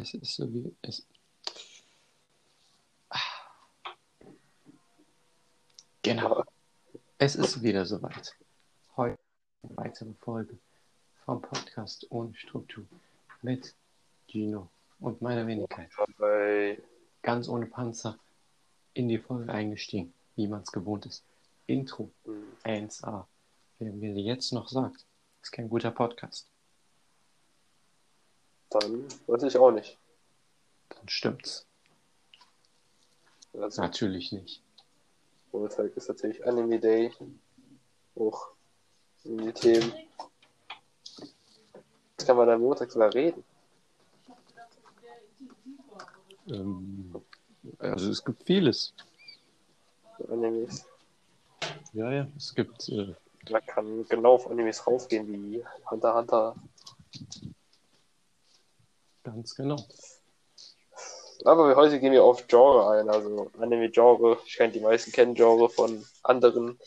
Es ist so wie. Es... Genau. Es ist wieder soweit. Heute eine weitere Folge vom Podcast ohne Struktur mit Gino und meiner Wenigkeit. Ganz ohne Panzer in die Folge eingestiegen, wie man es gewohnt ist. Intro, 1a. Wer mir jetzt noch sagt, ist kein guter Podcast, dann weiß ich auch nicht. dann stimmt's. Also, Natürlich nicht. Montag ist natürlich Anime Day. Hoch in die Themen. Was kann man da montags mal reden? Ähm, also es gibt vieles. Animes. Ja, ja. Es gibt äh, Man kann genau auf Animes raufgehen, wie Hunter Hunter. Ganz genau. Aber heute gehen wir auf Genre ein. Also Anime-Genre. Ich denke, die meisten kennen Genre von anderen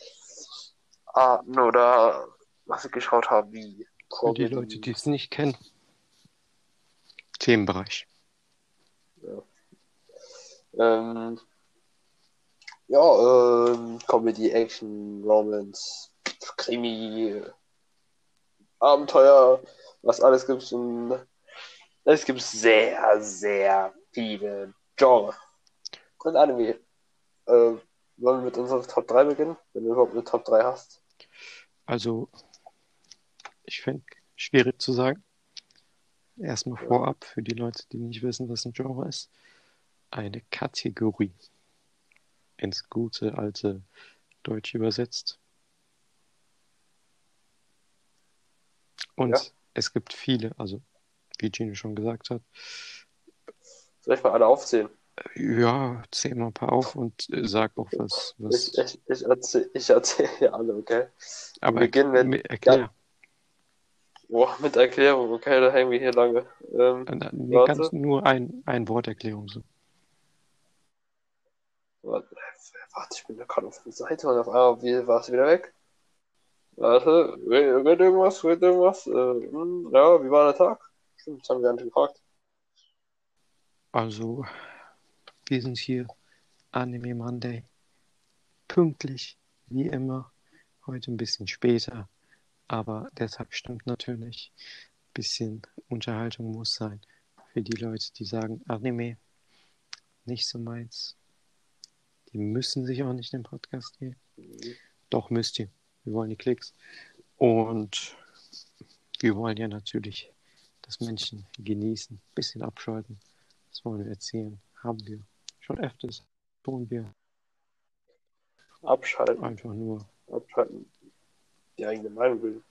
Arten oder was ich geschaut habe, wie Für die Leute, die es nicht kennen. Themenbereich. Ähm, ja, ähm, Comedy, Action, Romance, Krimi, Abenteuer, was alles gibt's und es gibt sehr, sehr viele Genres. Und Anime. Äh, wollen wir mit unserer Top 3 beginnen? Wenn du überhaupt eine Top 3 hast. Also, ich finde, schwierig zu sagen. Erstmal Ja. vorab, für die Leute, die nicht wissen, was ein Genre ist, eine Kategorie. Ins gute alte Deutsch übersetzt. Und Ja. es gibt viele, also wie Gino schon gesagt hat, Soll ich mal alle aufzählen? ja, zähl mal ein paar auf und äh, sag auch was, was Ich, ich, ich erzähle erzähl hier alle, okay? aber beginnen mit- mit, erklär. Boah, mit Erklärung, okay, da hängen wir hier lange. Ähm, Äh, Nee, ganz nur ein, ein Worterklärung so. Warte, warte, ich bin da gerade auf der Seite und auf einmal wie- war es wieder weg. Warte, red red irgendwas, red irgendwas. Äh, hm, ja, wie war der Tag? Das haben wir gar nicht gefragt. Also, wir sind hier, Anime Monday, pünktlich, wie immer, heute ein bisschen später, aber Tag stimmt natürlich. Bisschen Unterhaltung muss sein für die Leute, die sagen, Anime, nicht so meins. Die müssen sich auch nicht den Podcast geben. Doch müsst ihr. Wir wollen die Klicks. Und wir wollen ja natürlich, dass Menschen genießen, ein bisschen abschalten. Das wollen wir erzählen. Haben wir schon öfters. Tun wir Abschalten, einfach nur abschalten. Die eigene Meinung bilden.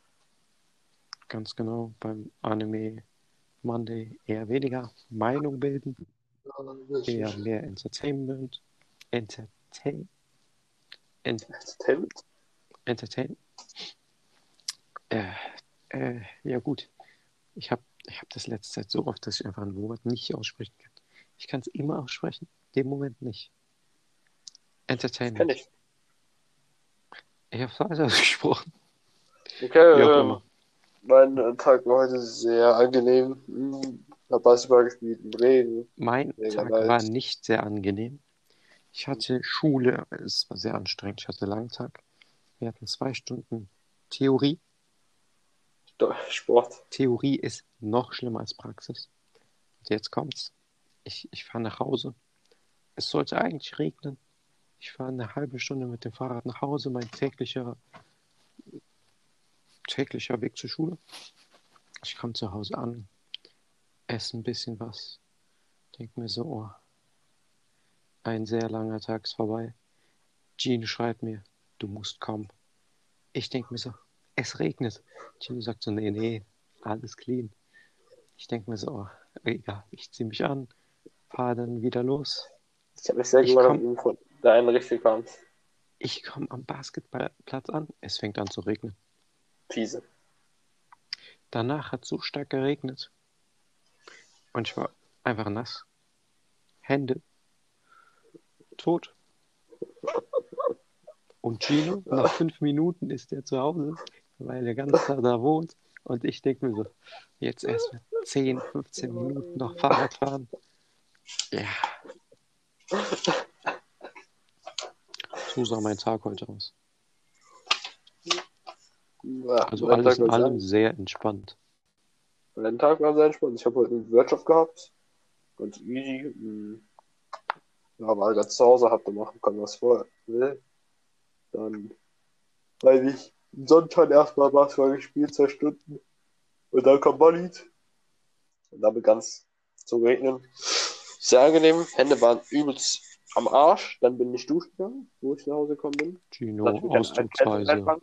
ganz genau beim Anime Monday eher weniger Meinung bilden, eher mehr Entertainment. Entertain. Ent Entertainment? Entertain. Äh, äh, ja gut. Ich habe ich hab das letzte Zeit so oft, dass ich einfach ein Wort nicht aussprechen kann. Ich kann es immer aussprechen, dem Moment nicht. Entertainment. Kenn ich. Ich habe falsch ausgesprochen. Okay, ähm, mein äh, Tag war heute sehr angenehm. Hm, hab Basketball gespielt im Regen. Mein Mega Tag nice. war nicht sehr angenehm. Ich hatte Schule, es war sehr anstrengend. Ich hatte einen langen Tag. Wir hatten zwei Stunden Theorie. Sport. Theorie ist noch schlimmer als Praxis. Und jetzt kommt's. Ich, ich fahre nach Hause. Es sollte eigentlich regnen. Ich fahre eine halbe Stunde mit dem Fahrrad nach Hause, mein täglicher, täglicher Weg zur Schule. Ich komme zu Hause an, esse ein bisschen was, denke mir so, oh, ein sehr langer Tag ist vorbei. Gino schreibt mir, du musst kommen. Ich denke mir so, es regnet. Gino sagt so, nee, nee, alles clean. Ich denke mir so, oh, egal, ich ziehe mich an, fahre dann wieder los. Ich habe mich sehr gewundert, ob du von der einen richtig kamst. Ich komme am Basketballplatz an, es fängt an zu regnen. Fiese. Danach hat so stark geregnet. Und ich war einfach nass. Hände. Tot. Und Gino, nach fünf Minuten ist er zu Hause, weil er ganz klar da wohnt. Und ich denke mir so, jetzt erst 10, 15 Minuten noch Fahrrad fahren. Ja. So sah mein Tag heute aus. Ja, Also alles in allem sehr entspannt. Mein Tag war sehr entspannt. Ich habe heute einen Workshop gehabt. Ganz easy. Ja, mal ganz zu Hause hab da machen können, was ich vorher will. Dann, weil ich Sonntag erstmal Basketball gespielt, zwei Stunden. Und dann kam Bolid. Und dann begann es zu regnen. Sehr angenehm. Hände waren übelst am Arsch. Dann bin ich duschen gegangen, wo ich nach Hause gekommen bin. Gino, Ausdrucksweise.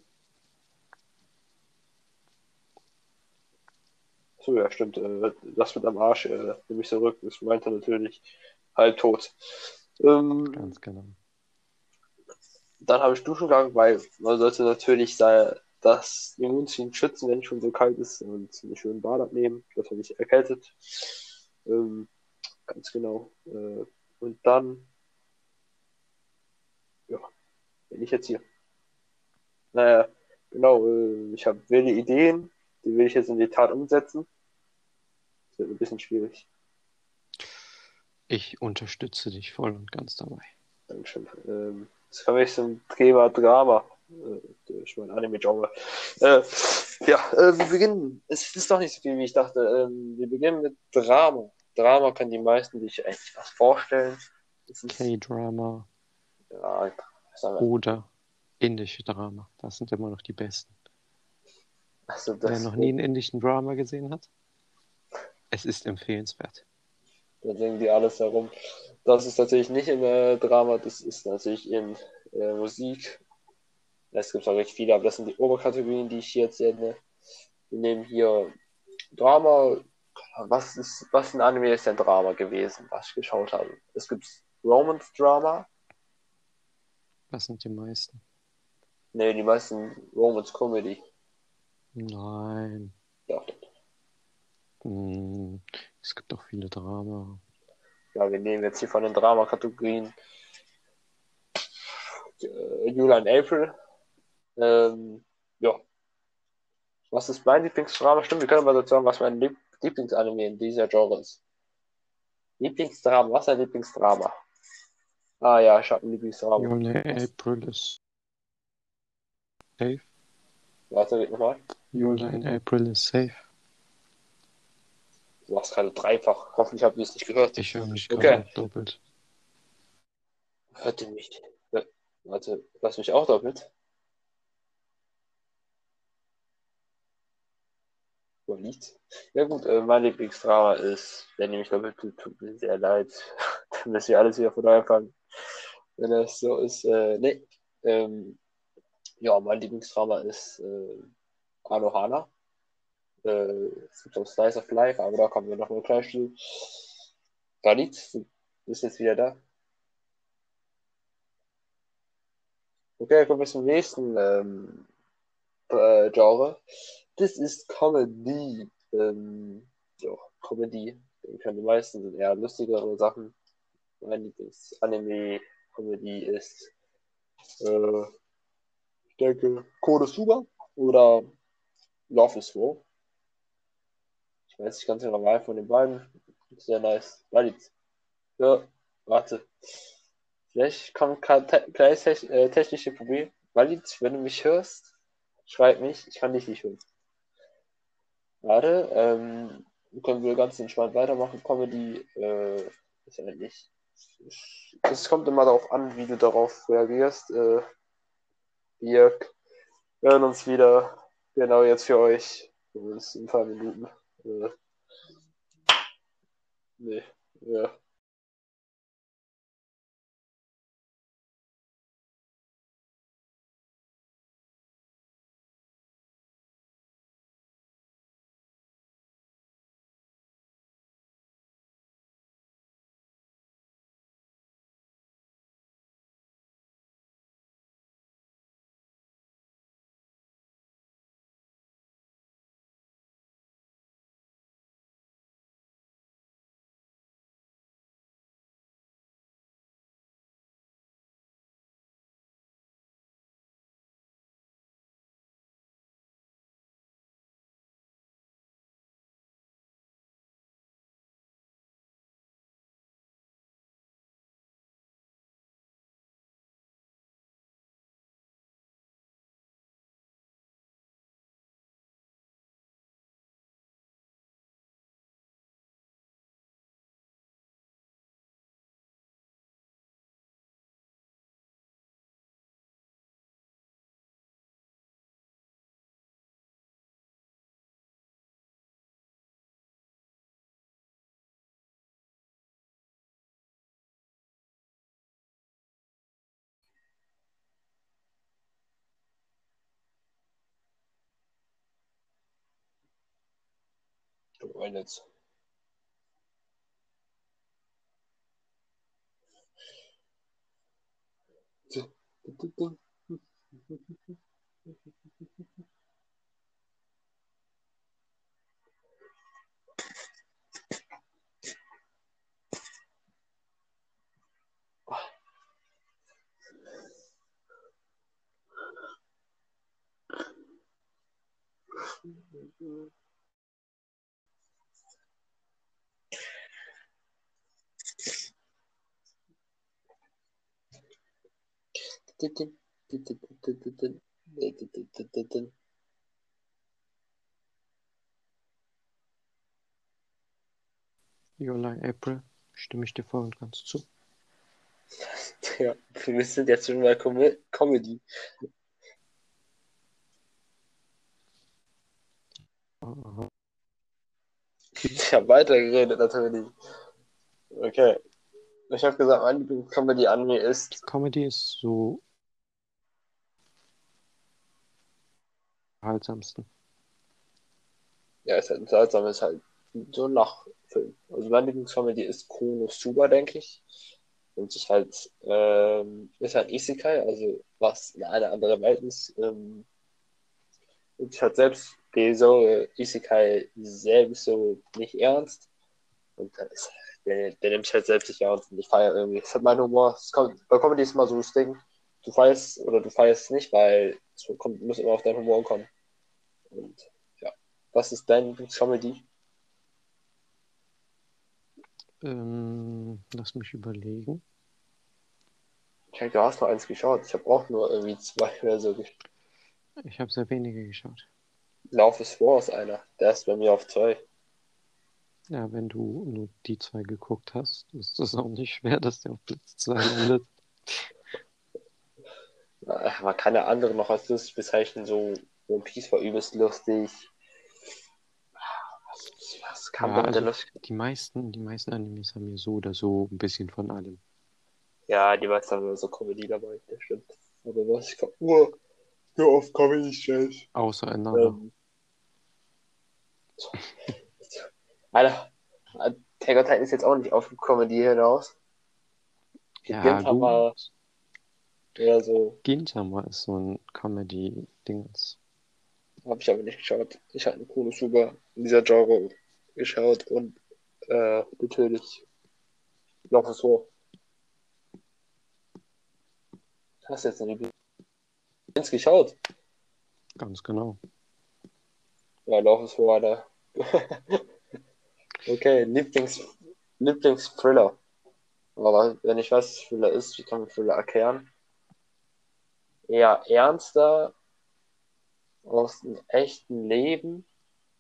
So, ja, stimmt. Äh, das mit am Arsch äh, nehme ich zurück. Das meinte natürlich halb tot. Ähm, Ganz genau. Dann habe ich duschen gegangen, weil man sollte natürlich das Immunsystem schützen, wenn es schon so kalt ist und einen schönen Bad abnehmen, dass man nicht erkältet. Ähm, ganz genau. Äh, und dann, ja, bin ich jetzt hier. Naja, genau, äh, ich habe wilde Ideen, die will ich jetzt in die Tat umsetzen. Das wird ein bisschen schwierig. Ich unterstütze dich voll und ganz dabei. Dankeschön. Ähm, das kann mich zum Thema Drama äh, durch mein Anime-Genre. Äh, ja, äh, wir beginnen. Es ist doch nicht so viel, wie ich dachte. Ähm, wir beginnen mit Drama. Drama können die meisten sich eigentlich was vorstellen. Ist, K-Drama ja, oder indische Drama. Das sind immer noch die besten. also Wer noch nie einen indischen Drama gesehen hat, es ist empfehlenswert. Da singen die alles herum. Das ist natürlich nicht immer Drama, das ist natürlich in äh, Musik. Es gibt auch recht viele, aber das sind die Oberkategorien, die ich hier jetzt nenne. Wir nehmen hier Drama. Was ist, was ein Anime ist denn Drama gewesen, was ich geschaut habe? Es gibt Romance Drama. Was sind die meisten? Ne, die meisten Romance Comedy. Nein. Ja, Hm, es gibt auch viele Drama. ja, wir nehmen jetzt hier von den Drama-Kategorien äh, July und April. Ähm, ja. Was ist mein Lieblingsdrama? Stimmt, wir können aber dazu sagen, was mein Lieb Lieblingsanime in dieser Genre ist. Lieblingsdrama, was ist ein Lieblingsdrama? Ah ja, ich habe ein Lieblingsdrama. Your April is safe. Warte, nochmal. In April is safe. Du hast gerade dreifach. Hoffentlich habt ihr es nicht gehört. Ich höre mich Okay. doppelt. Hört ihr mich? Warte, du mich auch doppelt? Wo liegt's? Ja gut, äh, mein Lieblingsdrama ist, wenn ihr mich doppelt tut, tut mir sehr leid. Dann müsst ihr alles wieder von neu anfangen. Wenn das so ist, äh, nee. Ähm, ja, mein Lieblingsdrama ist äh, Anohana. Äh, es gibt auch Slice of Life, aber da kommen wir noch mal gleich zu. Galit ist jetzt wieder da. Okay, kommen wir zum nächsten ähm, äh, Genre. Das ist Comedy. Ähm, ja, Comedy. Ich denke, die meisten sind eher lustigere Sachen. Mein Lieblings-Anime-Comedy ist, äh, ich denke, Konosuba oder Love is War. Ich weiß nicht ganz genau, wer von den beiden. Sehr nice. Walid. Ja, warte. Vielleicht kommt kein te äh, technische Problem. Walid, wenn du mich hörst, schreib mich. Ich kann dich nicht hören. Warte, ähm, können wir ganz entspannt weitermachen. Comedy, äh, ist nicht. Es kommt immer darauf an, wie du darauf reagierst. Äh, wir hören uns wieder genau jetzt für euch. In ein paar Minuten. Äh, nee, ja. Du mein July, April, stimme ich dir voll und ganz zu. Ja, wir sind jetzt schon mal Com Comedy. Ich habe weitergeredet natürlich. Okay. Ich habe gesagt, mein Lieblings-Comedy-Anime ist. Comedy ist so unterhaltsamsten. Ja, ist halt unterhaltsam, ist halt so ein Nachfilm. Also mein Lieblingscomedy ist Konosuba, denke ich. Und sich halt, ähm, ist halt Isekai, also was in einer anderen Welt ist. Ähm, und ich halt selbst die so Isekai selbst so nicht ernst. Und dann ist der, der nimmt sich halt selbst nicht ernst und ich feiere irgendwie. Das ist halt mein Humor. Es kommt, bei Comedy ist immer so das Ding. Du feierst oder du feierst es nicht, weil es kommt, muss immer auf deinen Humor kommen. Und ja. Was ist dein Lieblingscomedy? Ähm, lass mich überlegen. Ich denke, du hast nur eins geschaut. Ich habe auch nur irgendwie zwei oder so geschaut. Ich habe sehr wenige geschaut. Lauf is War ist einer. Der ist bei mir auf zwei. Ja, wenn du nur die zwei geguckt hast, ist das auch nicht schwer, dass der auf Platz 2 landet. Man kann ja andere noch als lustig bezeichnen. So One Piece war übelst lustig. Was, was kam Ja, da also Lust? die meisten, die meisten Animes haben ja so oder so ein bisschen von allem. Ja, die meisten haben so Comedy dabei. Das stimmt. Aber was ich nur, nur auf Comedy stellt. Außer Another. Ähm, Alter, on Titan ist jetzt auch nicht auf Comedy hinaus. Ja, Gintama gut. eher so, Gintama ist so ein Comedy-Dingens. Habe ich aber nicht geschaut. Ich habe einen Konosuba in dieser Genre geschaut und äh, natürlich is War. Hast du jetzt eine Lieblings geschaut? Ganz genau. Ja, Love is War, da. Okay, Lieblings, Lieblingsthriller. Aber wenn ich weiß, was Thriller ist, wie kann man Thriller erklären? Eher ernster aus dem echten Leben.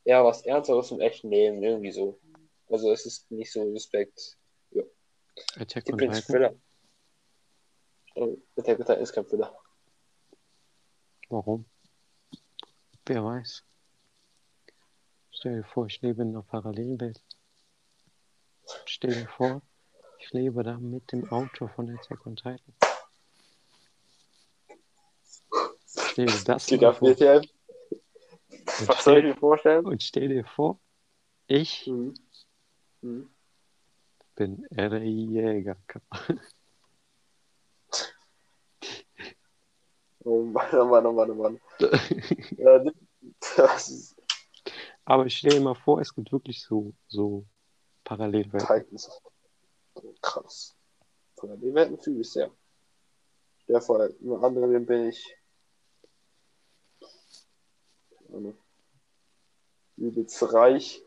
Eher was ernster aus dem echten Leben, irgendwie so. Also es ist nicht so Respekt. Attack on Titan. Lieblingsthriller. Oh, Attack on Titan ist kein Thriller. Warum? Wer weiß. Stell dir vor, ich lebe in einer Parallelwelt. Stell dir vor, ich lebe da mit dem Autor von Attack on Titan. Stell dir das vor. Und Was soll ich stell, mir vorstellen? und stell dir vor, ich Mhm. Mhm. bin R.I. Jäger. Oh Mann, oh Mann, oh Mann, oh Mann. Ja, das ist Aber ich stell dir mal vor, es gibt wirklich so, so Parallelwelten. Titans. Krass. Von den Welten fühle ich sehr. Der vor nur anderen bin ich. keine Ahnung, Übelst reich.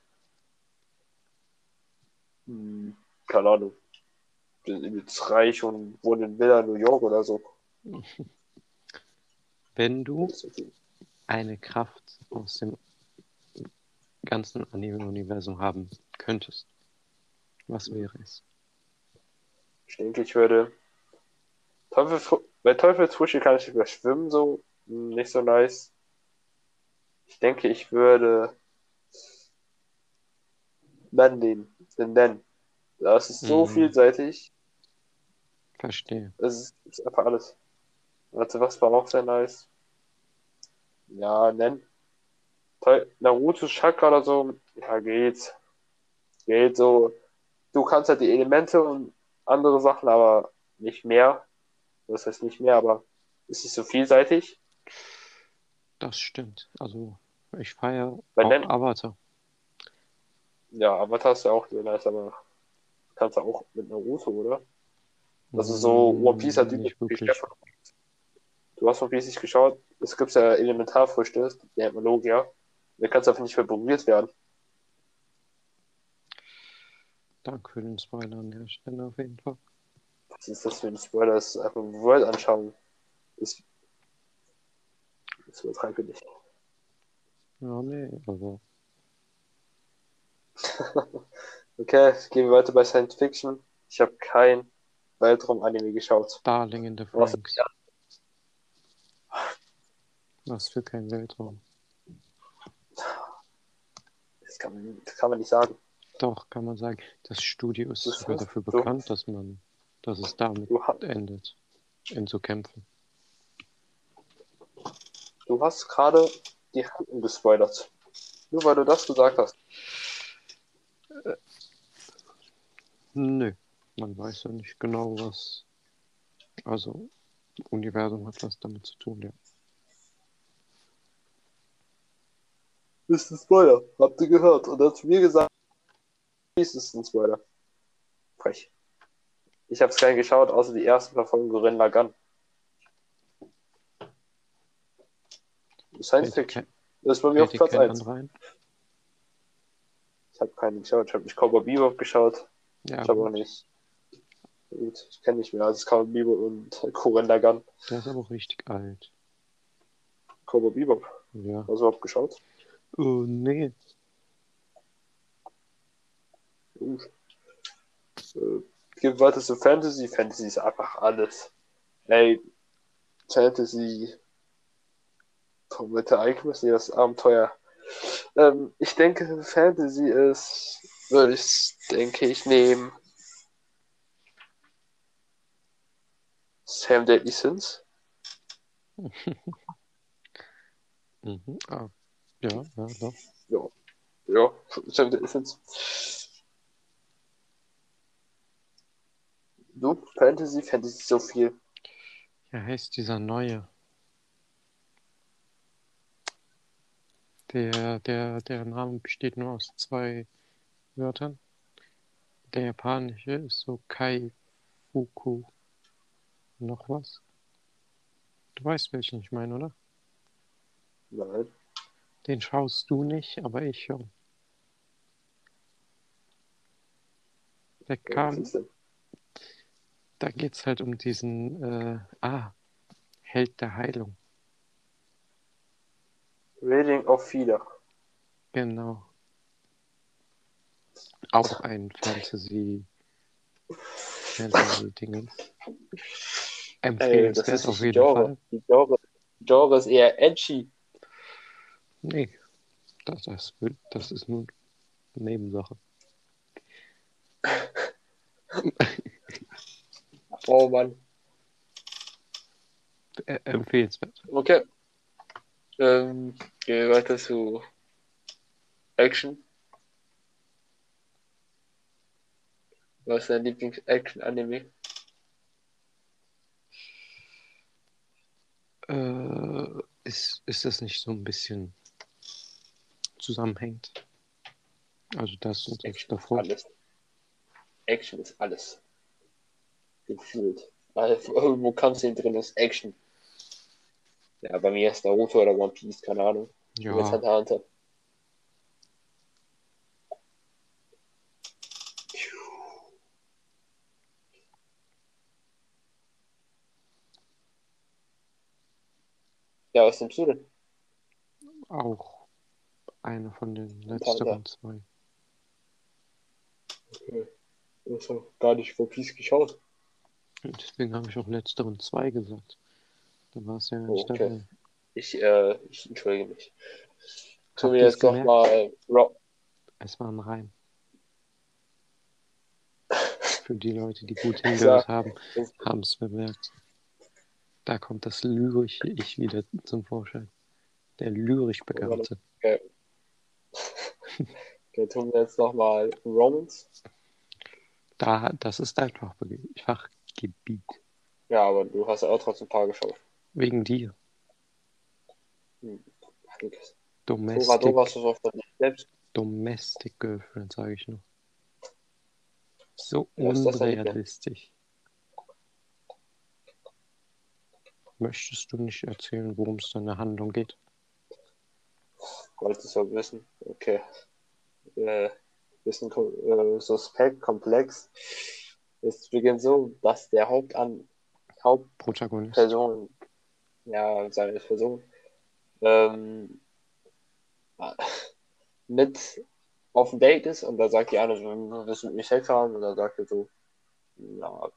Hm, keine Ahnung. Bin übelst reich und wohne in Villa New York oder so. Wenn du okay. eine Kraft aus dem ganzen Anime-Universum haben könntest, was wäre es? Ich denke, ich würde. Teufel, bei Teufelsfrüchte kann ich über schwimmen, so. Hm, Nicht so nice. Ich denke, ich würde. Nehmen. Den Nen. Das ist so Mhm. vielseitig. Verstehe. Es ist, einfach alles. Warte, was war auch sehr nice? Ja, Nen. Teu- Naruto Chakra oder so. Ja, geht. Geht so. Du kannst halt die Elemente und andere Sachen, aber nicht mehr. Das heißt nicht mehr, aber es ist so vielseitig. Das stimmt. Also, ich feiere Avatar. Ja, Avatar ist ja auch nice, aber kannst du auch mit Naruto, oder? Das ist so, One Piece hat die nicht wirklich. Du hast One Piece nicht geschaut. Es gibt ja Elementarfrüchte, die nennt man Logia. Da kannst du einfach nicht mehr berührt werden. Danke für den Spoiler an der Stelle auf jeden Fall. Was ist das für ein Spoiler? Das ist einfach eine World-Anschauung. Das, das übertreibe ich nicht. Ja, nee, aber Okay, gehen wir weiter bei Science Fiction. Ich habe kein Weltraum-Anime geschaut. Darling in the Was? Franks. Was für kein Weltraum. Das kann man, das kann man nicht sagen. Doch, kann man sagen. Das Studio ist Das sogar dafür du- bekannt, dass man, dass es damit Du, ha- endet. In so Kämpfen. du hast gerade die Handlung gespoilert. Nur weil du das gesagt hast. Nö, man weiß ja nicht genau, was. Also, Universum hat was damit zu tun, ja. Ist ein Spoiler. Habt ihr gehört? Und hat mir gesagt, dies ist ein Spoiler. Frech. Ich habe es gern geschaut, außer die ersten paar Folgen Gurren Lagann. Science Fiction. Das ist bei mir auf Platz kein 1. anderer ein? Ich habe keinen geschaut. Ich habe nicht Cowboy Bebop geschaut. Ja, Ich habe auch nicht. Gut, ich kenne nicht mehr. Also es Cowboy Bebop und Gurren Lagann. der ist aber auch richtig alt. Cowboy Bebop. Ja. Hast du überhaupt geschaut? Oh, nee. Gut. Äh, geht weiter zu Fantasy. Fantasy ist einfach alles. Ey, Fantasy. Mit der Ereignis, das Abenteuer. Ähm, ich denke, Fantasy ist, würde ich, denke ich, nehmen. Sam Deadly Sins. Mhm. Ah. Ja, ja, doch. Ja, Sam Deadly Sins. Du, Fantasy, Fantasy so viel. Ja, heißt dieser neue. Der, der, der Name besteht nur aus zwei Wörtern. Der japanische ist so Kai Fuku. Noch was? Du weißt, welchen ich meine, oder? Nein. Den schaust du nicht, aber ich schon. Der kam, da geht's halt um diesen, äh, ah, Held der Heilung. Reading of Feeder. Genau. Auch ein Fantasy, Fantasy-Dingen. Ey, das Empfehlenswert ist auf jeden Genre. Fall. Die Genre, Genre ist eher edgy. Nee, das, das, das ist nur Nebensache. Oh Mann. Äh, empfehlenswert. Okay. Ähm, gehen wir weiter zu Action. Was ist dein Lieblings-Action-Anime? Äh, ist, ist das nicht so ein bisschen zusammenhängt? Also das und Action davor. alles. Action ist alles. Gefühlt. Also, irgendwo kannst du ihn drin ist Action. Ja, bei mir ist Naruto oder One Piece, keine Ahnung. Ja. Ja, Hunter Hunter. Ja, was nimmst du denn? auch eine von den letzteren zwei. Okay. Du hast noch gar nicht One Piece geschaut. Deswegen habe ich auch letzteren zwei gesagt. Da war es ja Oh, nicht okay. dabei. Ich, äh, ich entschuldige mich. Tun wir jetzt noch gemerkt? mal Rock. Es war ein Reim. Für die Leute, die gut hingehört haben, haben es bemerkt. Da kommt das lyrische Ich wieder zum Vorschein. Der lyrisch Begabte. Okay, tun wir jetzt nochmal Romans. Da, das ist dein Fachgebiet. Ja, aber du hast ja auch trotzdem ein paar geschaut. Wegen dir. Domestic, so. Domestic Girlfriend, sage ich nur. So unrealistisch. Möchtest du nicht erzählen, worum es in der Handlung geht? Wolltest du wissen? Okay. Äh, bisschen äh, suspekt, komplex. Es beginnt so, dass der Hauptan Hauptperson, Protagonist. ja, seine Person, ähm, mit auf dem Date ist und da sagt die eine so, "Hm, willst du mit mir Sex haben? Und dann sagt er so, ja,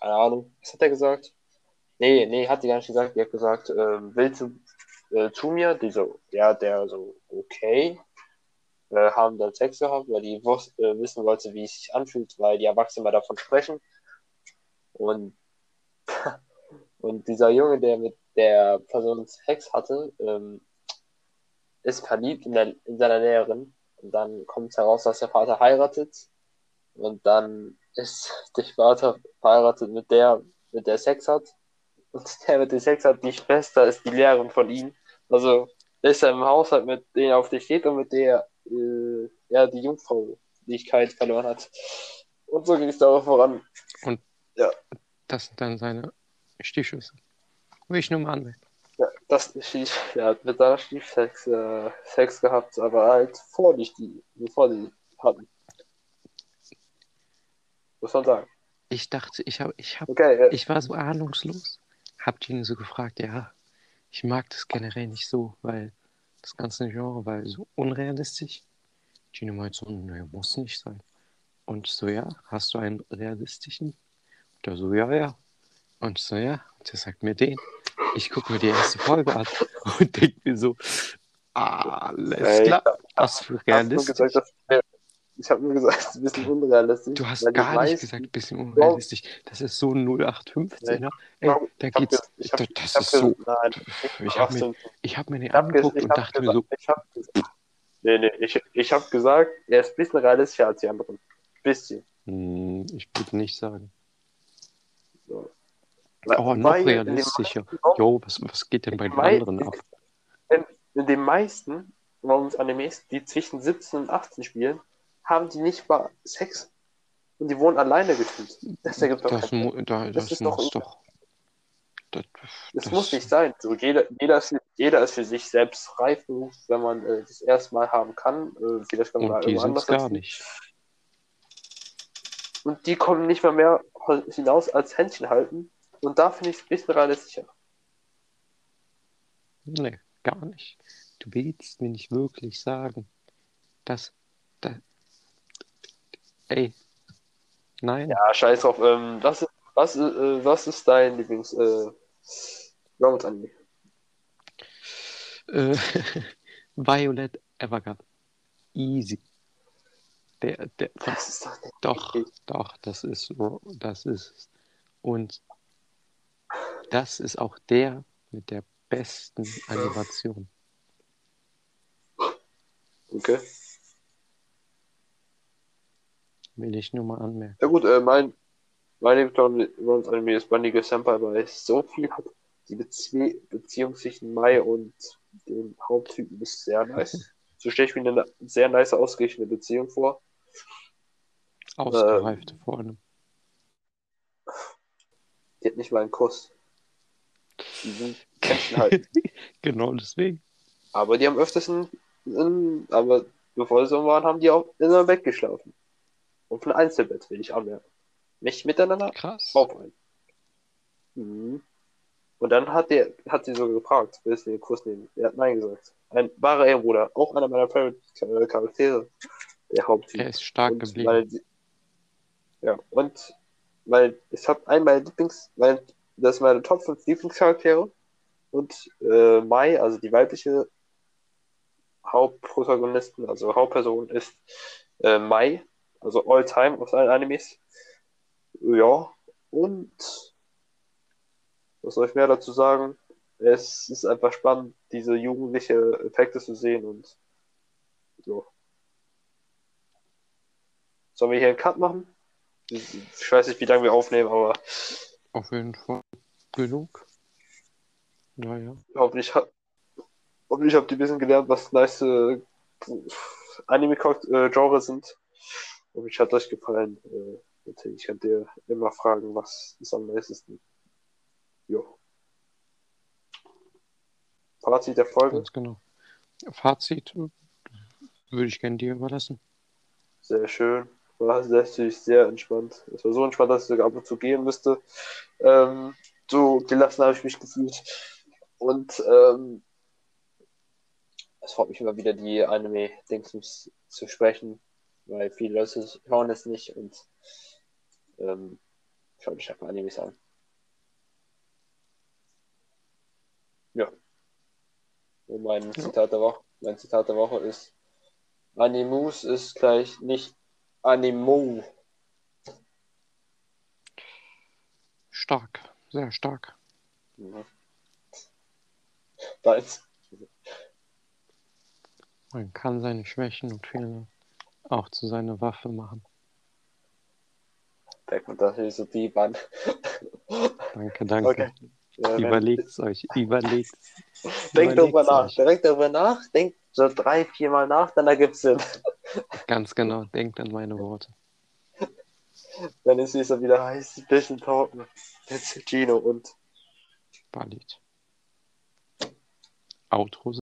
keine Ahnung. Was hat er gesagt? Nee, nee, hat die gar nicht gesagt. Die hat gesagt, ähm, willst du äh, zu mir? Die so, ja, der so, okay. Äh, haben dann Sex gehabt, weil die wus äh, wissen wollte, wie es sich anfühlt, weil die Erwachsenen mal davon sprechen. Und, und dieser Junge, der mit der Person Sex hatte, ähm, ist verliebt in, der, in seiner Lehrerin. Und dann kommt heraus, dass der Vater heiratet. Und dann ist der Vater verheiratet mit der, mit der Sex hat. Und der mit der Sex hat, die Schwester ist die Lehrerin von ihm. Also ist er im Haushalt mit denen auf dich steht und mit der äh, ja die Jungfräulichkeit verloren hat. Und so ging es darauf voran. Das sind dann seine Stichschüsse. Will ich nur mal anmerken. Ja, das Stief, er hat mit seiner Stiefsex äh, Sex gehabt, aber halt vor die Stief, bevor die hatten. Muss man sagen. Ich dachte, ich habe, ich habe, Okay, äh, ich war so ahnungslos. Hab Gene so gefragt, ja, ich mag das generell nicht so, weil das ganze Genre, weil so unrealistisch. Gino meint so, naja, muss nicht sein. Und ich so, ja, hast du einen realistischen? Der so, ja, ja. Und ich so, ja. Der sagt mir den. Ich gucke mir die erste Folge an und denke mir so, alles Ey, klar, was für ich realistisch. gesagt, dass, äh, ich habe nur gesagt, es ist ein bisschen unrealistisch. Du hast gar nicht meisten- gesagt, bisschen unrealistisch. Das ist so ein 0815er. Ey, Ja, da Ich geht's. ge- ich hab, da- ich das hab ist so. Nein, Ich habe mir, 18. ich hab mir den Ich angeguckt ich und dachte mir so, gesagt- Ich hab gesagt, nee, nee, ich, ich habe gesagt, er ist ein bisschen realistischer als die anderen. Bisschen. hm, ich würde nicht sagen. Oh, noch Weil realistischer. Jo, was, was geht denn bei den anderen ab? in, in den meisten Romance-Animes, die zwischen 17 und 18 spielen, haben die nicht mal Sex. Und die wurden alleine gefühlt. Das ergibt doch Das, da, Das das, ist doch muss doch. Das, Das, das- muss nicht sein. So, jeder, jeder, ist, jeder ist für sich selbst reif genug, wenn man äh, das erste Mal haben kann. Äh, vielleicht kann man da Und die irgendwo sind anders es gar setzen. nicht. Und die kommen nicht mal mehr hinaus als Händchen halten. Und da finde ich es ein bisschen realistischer. Nee, gar nicht. Du willst mir nicht wirklich sagen, dass. dass ey. Nein. Ja, scheiß drauf. Ähm, was, ist, was, äh, was ist dein Lieblings äh, Romance-Anime? Äh, Violet Evergarden. Easy. Der, der, von, Das ist doch nicht doch, doch, das ist, das ist. Und das ist auch der mit der besten Animation. Okay. Will ich nur mal anmerken. Ja gut, äh, mein, mein Lieblings-Romance-Anime ist Bunny Senpai, weil es so viel hat. Die Bezie Beziehung zwischen Mai und dem Haupttypen ist sehr nice. So stelle ich mir eine sehr nice ausgeglichene Beziehung vor. Ausgereift vor allem. Die hat nicht mal einen Kuss. Die sind Menschen halt. genau deswegen. Aber die haben öfters in, in, aber bevor sie so waren, haben die auch in einem Bett geschlafen. Auf einem Einzelbett, will ich anmerken. Nicht miteinander Krass. auf ein. Mhm. Und dann hat der, hat sie so gefragt, willst du den Kuss nehmen? Er hat nein gesagt. Ein wahrer Ehrenbruder, auch einer meiner Favorite Charaktere, der Haupttyp. Er ist stark Und geblieben. Die- ja, und weil ich habe einen meiner Lieblings, weil das ist meine Top 5 Lieblingscharaktere und äh, Mai, also die weibliche Hauptprotagonistin, also Hauptperson ist äh, Mai, also All Time aus allen Animes. Ja, und was soll ich mehr dazu sagen? Es ist einfach spannend, diese jugendliche Effekte zu sehen und ja. Sollen wir hier einen Cut machen? Ich weiß nicht, wie lange wir aufnehmen, aber Auf jeden Fall genug. Naja. hoffentlich, ha- hoffentlich habt ihr ein bisschen gelernt, was nice äh, Anime-Genre sind. Hoffentlich hat euch gefallen. Äh, natürlich könnt ihr immer fragen, was ist am nicesten. Jo. Fazit der Folge. Ganz genau. Fazit äh, würde ich gerne dir überlassen. Sehr schön. War natürlich sehr entspannt. Es war so entspannt, dass ich sogar ab und zu gehen müsste. Ähm, so gelassen habe ich mich gefühlt. Und ähm, es freut mich immer wieder, die Anime-Dings zu sprechen, weil viele Leute hören es nicht und ähm, schaut euch einfach Animes an. Ja. Und mein. Zitat der Woche, mein Zitat der Woche ist Animus ist gleich nicht Animo. Stark. Sehr stark. Mhm. Deins. Man kann seine Schwächen und Fehler auch zu seiner Waffe machen. Denkt man natürlich so deep an. Danke, danke. Okay. Ja, Überlegt's euch. Überlegt's. Denkt darüber nach. euch. Denkt darüber nach. Denkt so drei, viermal nach, dann ergibt's Sinn. Ganz genau. Denkt an meine Worte. Wenn es wieder wieder heißt, bisschen. Jetzt Gino und Balit. Outro